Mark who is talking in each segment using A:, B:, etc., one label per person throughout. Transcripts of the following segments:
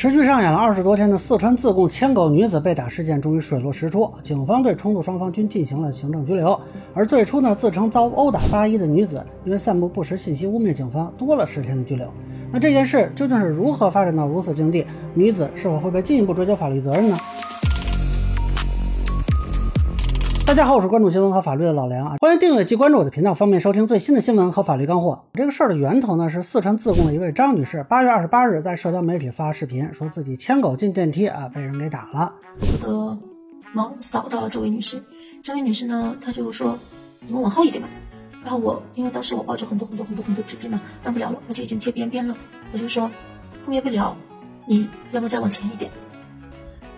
A: 持续上演了二十多天的四川自贡牵狗女子被打事件终于水落石出，警方对冲突双方均进行了行政拘留。而最初呢，自称遭殴打八一的女子，因为散布不实信息污蔑警方，多了十天的拘留。那这件事究竟是如何发展到如此境地？女子是否会被进一步追究法律责任呢？大家好，我是关注新闻和法律的老梁啊，欢迎订阅及关注我的频道，方便收听最新的新闻和法律干货。这个事儿的源头呢是四川自贡的一位张女士，八月二十八日在社交媒体发视频，说自己牵狗进电梯啊，被人给打了。
B: 我的猫扫到了这位女士，这位女士呢，她就说：“你们往后一点吧。”然后我因为当时我抱着很多很多很多很多纸巾嘛，按不了了，而且已经贴边边了，我就说后面不了，你要么再往前一点。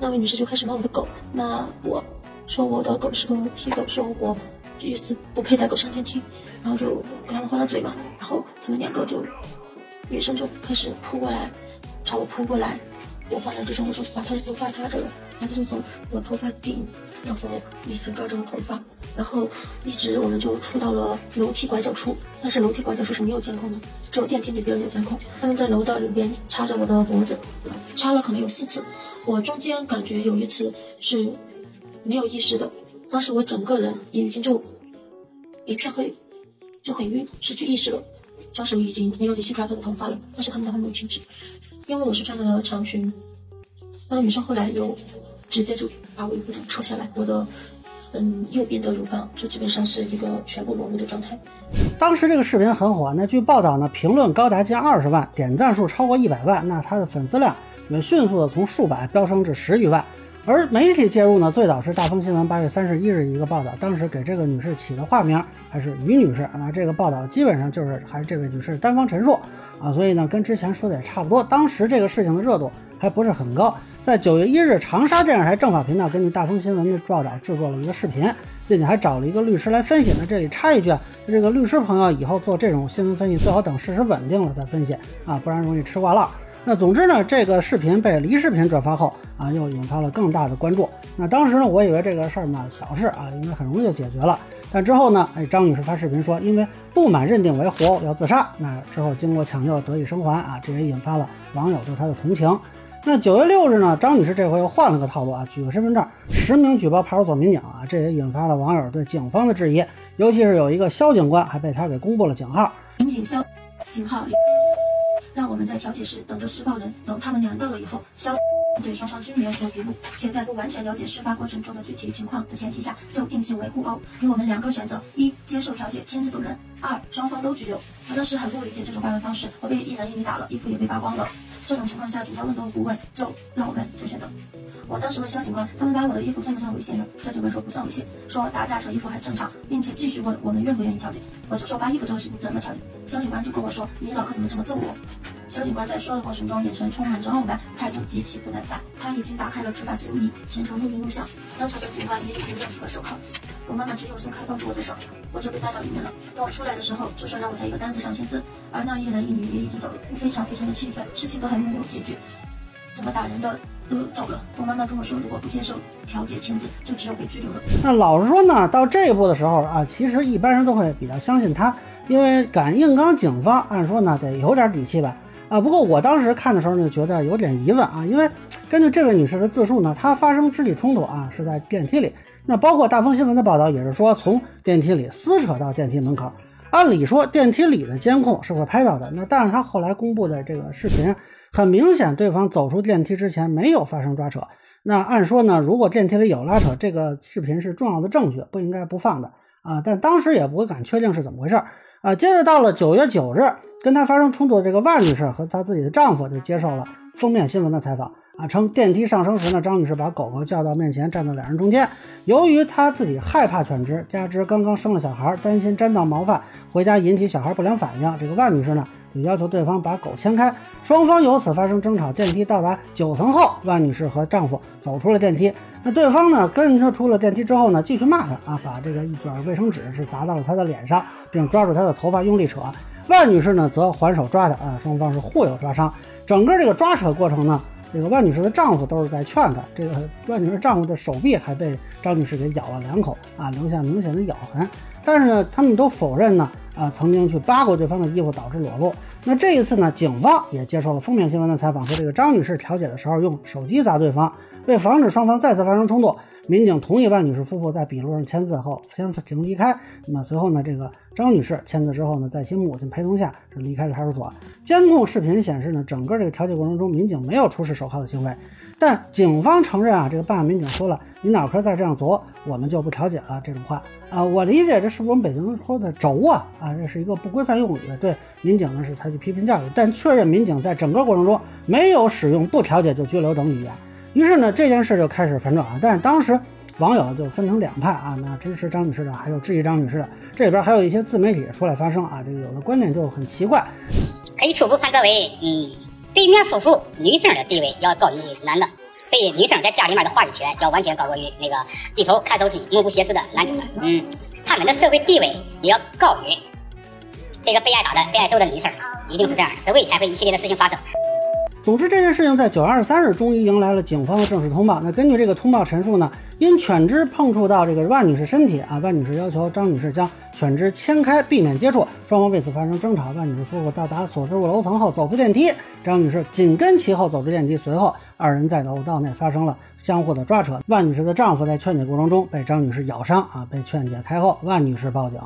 B: 那位女士就开始骂我的狗，骂我。说我的狗是个皮狗，说我意思不配带狗上电梯，然后就跟他们换了嘴嘛，然后他们两个就女生就开始扑过来，朝我扑过来，我换了之后我说把他的头发抓着了，他就从我头发顶，然后一直抓着我头发，然后一直我们就出到了楼梯拐角处，但是楼梯拐角处是没有监控的，只有电梯里边有监控，他们在楼道里边掐着我的脖子，掐了可能有四次，我中间感觉有一次是。没有意识的，当时我整个人眼睛就一片黑，就很晕，失去意识了。双手已经没有力气抓他的头发了，但是他们还没有停止，因为我是穿的长裙。那个女生后来又直接就把我衣服扯下来，我的嗯右边的乳房就基本上是一个全部裸露的状态。
A: 当时这个视频很火，那据报道呢，评论高达近二十万，点赞数超过一百万，那他的粉丝量也迅速的从数百飙升至十余万。而媒体介入呢，最早是大风新闻八月三十一日一个报道，当时给这个女士起的化名还是于女士。那这个报道基本上就是还是这位女士单方陈述啊，所以呢跟之前说的也差不多。当时这个事情的热度还不是很高。在九月一日，长沙电视台政法频道根据大风新闻的报道制作了一个视频，并且还找了一个律师来分析。那这里插一句啊，这个律师朋友以后做这种新闻分析，最好等事实稳定了再分析啊，不然容易吃瓜烂。那总之呢，这个视频被黎视频转发后啊，又引发了更大的关注。那当时呢，我以为这个事儿呢小事啊，应该很容易就解决了。但之后呢，哎，张女士发视频说，因为不满认定为活殴要自杀。那之后经过抢救得以生还啊，这也引发了网友对她的同情。那九月六日呢，张女士这回又换了个套路啊，举个身份证实名举报派出所民警啊，这也引发了网友对警方的质疑，尤其是有一个肖警官还被他给公布了警号，
B: 民警肖警号。让我们在调解室等着施暴人。等他们两人到了以后，消对双方均没有做笔录，且在不完全了解事发过程中的具体情况的前提下，就定性为互殴。给我们两个选择：一、接受调解，签字走人；二、双方都拘留。我当时很不理解这种办案方式，我被一人一女打了，衣服也被扒光了。这种情况下，警察问都不问，就让我们做选择。我当时问肖警官，他们扒我的衣服算不算猥亵呢？肖警官说不算猥亵，说打架扯衣服很正常，并且继续问我们愿不愿意调解。我就说扒衣服这个事情怎么调解？肖警官就跟我说，你老婆怎么这么揍我？肖警官在说的过程中，眼神充满着傲慢，态度极其不耐烦。他已经打开了执法记录仪，全程录音录像。当场的警官也已经亮出了手铐。我妈妈只有松开抱住我的手，我就被带到里面了。等我出来的时候，就说让我在一个单子上签字，而那一男一女也已经走了，我非常非常的气愤，事情都还没有解决，怎么打人的？都走了。我妈妈跟我说，如果不接受调解签字，就只有被拘留了。
A: 那老实说呢，到这一步的时候啊，其实一般人都会比较相信他，因为敢硬刚警方，按说呢得有点底气吧。啊，不过我当时看的时候呢，觉得有点疑问啊，因为根据这位女士的自述呢，她发生肢体冲突啊是在电梯里。那包括大风新闻的报道也是说，从电梯里撕扯到电梯门口。按理说电梯里的监控是会拍到的，那但是她后来公布的这个视频。很明显，对方走出电梯之前没有发生抓扯。那按说呢，如果电梯里有拉扯，这个视频是重要的证据，不应该不放的啊。但当时也不敢确定是怎么回事啊。接着到了九月九日，跟他发生冲突的这个万女士和她自己的丈夫就接受了封面新闻的采访啊，称电梯上升时呢，张女士把狗狗叫到面前，站在两人中间。由于她自己害怕犬只，加之刚刚生了小孩，担心沾到毛发回家引起小孩不良反应，这个万女士呢。就要求对方把狗牵开，双方由此发生争吵。电梯到达九层后，万女士和丈夫走出了电梯。那对方呢，跟着出了电梯之后呢，继续骂她啊，把这个一卷卫生纸是砸到了她的脸上，并抓住她的头发用力扯。万女士呢，则还手抓她啊，双方是互有抓伤。整个这个抓扯过程呢，这个万女士的丈夫都是在劝她。这个万女士丈夫的手臂还被张女士给咬了两口啊，留下明显的咬痕。但是呢，他们都否认呢啊曾经去扒过对方的衣服导致裸露。那这一次呢，警方也接受了封面新闻的采访，说这个张女士调解的时候用手机砸对方，为防止双方再次发生冲突。民警同意万女士夫妇在笔录上签字后先行离开。那么随后呢，这个张女士签字之后呢，在其母亲陪同下是离开了派出所。监控视频显示呢，整个这个调解过程中，民警没有出示手铐的行为。但警方承认啊，这个办案民警说了，你脑壳再这样啄，我们就不调解了。这种话啊，我理解这是不是我们北京说的轴啊？啊，这是一个不规范用语，对民警呢是采取批评教育，但确认民警在整个过程中没有使用不调解就拘留等语言。于是呢，这件事就开始反转了。但是当时网友就分成两派啊，那支持张女士的，还有质疑张女士的。这里边还有一些自媒体出来发声啊，这个有的观点就很奇怪，
C: 可以初步判断为，嗯，对面夫妇女性的地位要高于男的，所以女生在家里面的话语权要完全高过于那个低头看手机、目不斜视的男女的。嗯，他们的社会地位也要高于这个被挨打的、被挨揍的女生，一定是这样的，所以才会一系列的事情发生。
A: 总之，这件事情在九月二十三日终于迎来了警方的正式通报。那根据这个通报陈述呢，因犬只碰触到这个万女士身体啊，万女士要求张女士将犬只牵开，避免接触，双方为此发生争吵。万女士夫妇到达所住楼层后走出电梯，张女士紧跟其后走出电梯，随后二人在楼道内发生了相互的抓扯。万女士的丈夫在劝解过程中被张女士咬伤啊，被劝解开后，万女士报警。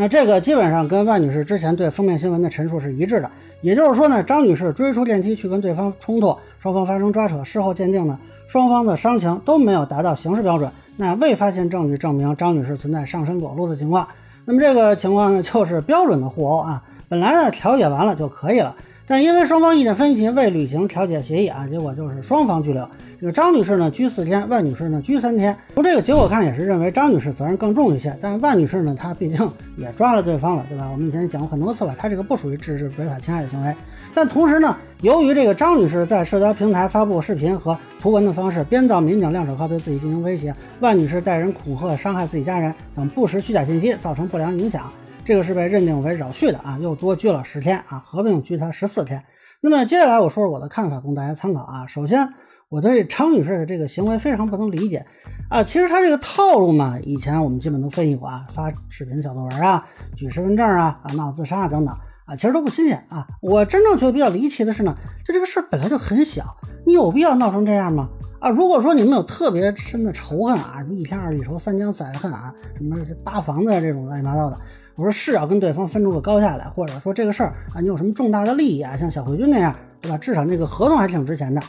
A: 那这个基本上跟万女士之前对封面新闻的陈述是一致的。也就是说呢，张女士追出电梯去跟对方冲突，双方发生抓扯。事后鉴定呢，双方的伤情都没有达到刑事标准，那未发现证据证明张女士存在上身裸露的情况。那么这个情况呢，就是标准的互殴啊。本来呢，调解完了就可以了。但因为双方意见分歧，未履行调解协议啊，结果就是双方拘留。这个张女士呢拘四天，万女士呢拘三天。从这个结果看，也是认为张女士责任更重一些。但万女士呢，她毕竟也抓了对方了，对吧？我们以前讲过很多次了，她这个不属于制止违法侵害的行为。但同时呢，由于这个张女士在社交平台发布视频和图文的方式编造民警亮手铐对自己进行威胁，万女士带人恐吓、伤害自己家人等不实虚假信息，造成不良影响。这个是被认定为扰序的啊，又多拘了十天啊，合并拘他十四天。那么接下来我说说我的看法，供大家参考啊。首先，我对张女士的这个行为非常不能理解啊。其实她这个套路嘛，以前我们基本都分析过啊，发视频小作文啊，举身份证啊，啊闹自杀等等啊，其实都不新鲜啊。我真正觉得比较离奇的是呢，就这个事儿本来就很小，你有必要闹成这样吗？啊，如果说你们有特别深的仇恨啊，什么一天二地仇，三江三恨啊，什么扒房子这种乱七八糟的。我说是要跟对方分出个高下来，或者说这个事儿啊，你有什么重大的利益啊，像小慧君那样，对吧？至少那个合同还挺值钱的。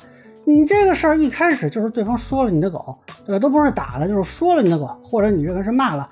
A: 你这个事儿一开始就是对方说了你的狗，对吧？都不是打了，就是说了你的狗，或者你认为是骂了，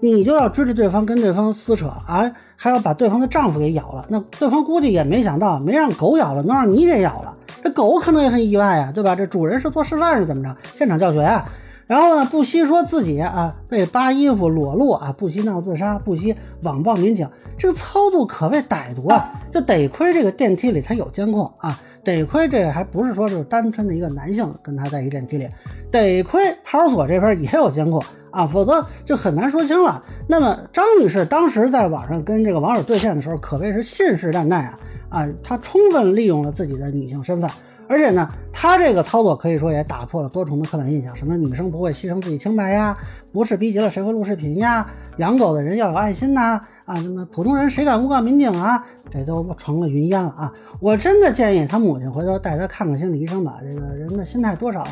A: 你就要追着对方跟对方撕扯啊，还要把对方的丈夫给咬了。那对方估计也没想到，没让狗咬了，能让你给咬了。这狗可能也很意外啊，对吧？这主人是做示范是怎么着？现场教学啊。然后呢，不惜说自己啊被扒衣服裸露啊，不惜闹自杀，不惜网暴民警，这个操作可谓歹毒啊！就得亏这个电梯里他有监控啊，得亏这还不是说是单纯的一个男性跟他在一电梯里，得亏派出所这边也有监控啊，否则就很难说清了。那么张女士当时在网上跟这个网友对线的时候，可谓是信誓旦旦啊啊，她充分利用了自己的女性身份。而且呢，他这个操作可以说也打破了多重的刻板印象，什么女生不会牺牲自己清白呀，不是逼急了谁会录视频呀，养狗的人要有爱心呐，啊，什么普通人谁敢诬告民警啊，这都成了云烟了啊！我真的建议他母亲回头带他看看心理医生吧，这个人的心态多少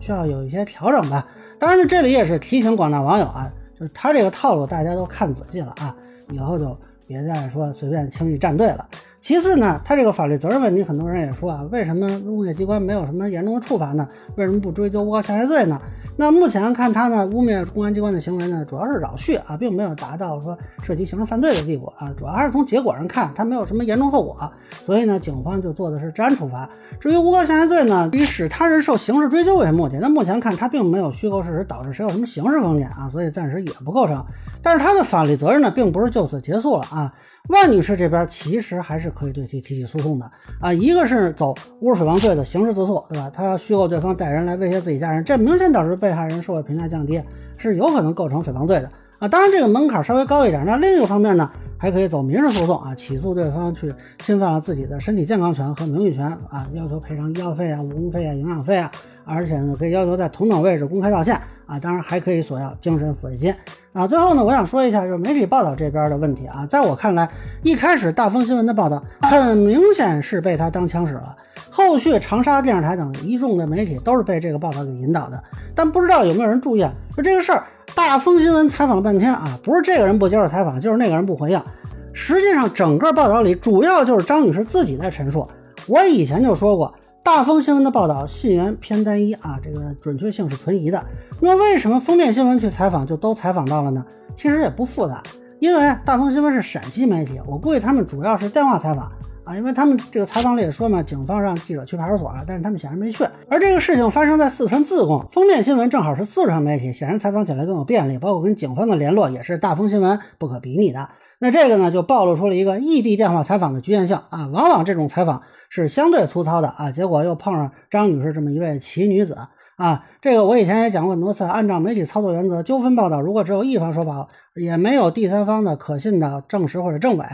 A: 需要有一些调整吧。当然了，这里也是提醒广大网友啊，就是他这个套路大家都看仔细了啊，以后就别再说随便轻易站队了。其次呢，他这个法律责任问题，很多人也说啊，为什么物业机关没有什么严重的处罚呢？为什么不追究诬告下罪呢？那目前看他呢，污蔑公安机关的行为呢，主要是扰序啊，并没有达到说涉及刑事犯罪的地步啊，主要还是从结果上看，他没有什么严重后果，所以呢，警方就做的是治安处罚。至于诬告下罪呢，以使他人受刑事追究为目的，那目前看他并没有虚构事实导致谁有什么刑事风险啊，所以暂时也不构成。但是他的法律责任呢，并不是就此结束了啊。万女士这边其实还是可以对其提起诉讼的啊，一个是走侮辱诽谤罪的刑事自诉，对吧？他要虚构对方带人来威胁自己家人，这明显导致被害人社会评价降低，是有可能构成诽谤罪的啊。当然这个门槛稍微高一点。那另一个方面呢，还可以走民事诉讼啊，起诉对方去侵犯了自己的身体健康权和名誉权啊，要求赔偿医药费啊、误工费啊、营养费啊，而且呢可以要求在同等位置公开道歉啊，当然还可以索要精神抚慰金啊。最后呢，我想说一下就是媒体报道这边的问题啊，在我看来，一开始大风新闻的报道很明显是被他当枪使了。后续长沙电视台等一众的媒体都是被这个报道给引导的，但不知道有没有人注意啊？说这个事儿，大风新闻采访了半天啊，不是这个人不接受采访，就是那个人不回应。实际上，整个报道里主要就是张女士自己在陈述。我以前就说过，大风新闻的报道信源偏单一啊，这个准确性是存疑的。那为什么封面新闻去采访就都采访到了呢？其实也不复杂，因为大风新闻是陕西媒体，我估计他们主要是电话采访。啊，因为他们这个采访里也说嘛，警方让记者去派出所，但是他们显然没去。而这个事情发生在四川自贡，封面新闻正好是四川媒体，显然采访起来更有便利，包括跟警方的联络也是大风新闻不可比拟的。那这个呢，就暴露出了一个异地电话采访的局限性啊，往往这种采访是相对粗糙的啊，结果又碰上张女士这么一位奇女子啊。这个我以前也讲过很多次，按照媒体操作原则，纠纷报道如果只有一方说法，也没有第三方的可信的证实或者证伪。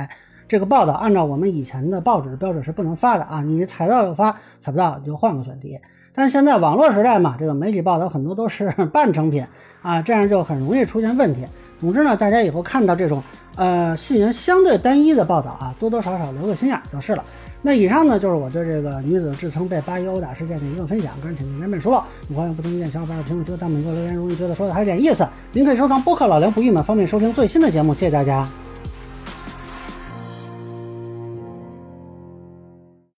A: 这个报道按照我们以前的报纸的标准是不能发的啊！你采到就发，采不到就换个选题。但是现在网络时代嘛，这个媒体报道很多都是 半成品啊，这样就很容易出现问题。总之呢，大家以后看到这种呃信源相对单一的报道啊，多多少少留个心眼就是了。那以上呢就是我对这个女子自称被八一殴打事件的一个分享，个人请见本书了。欢迎不同意见小伙伴评论区弹幕给我留言，如果你觉得说的还有点意思，您可以收藏播客老梁不郁闷，方便收听最新的节目。谢谢大家。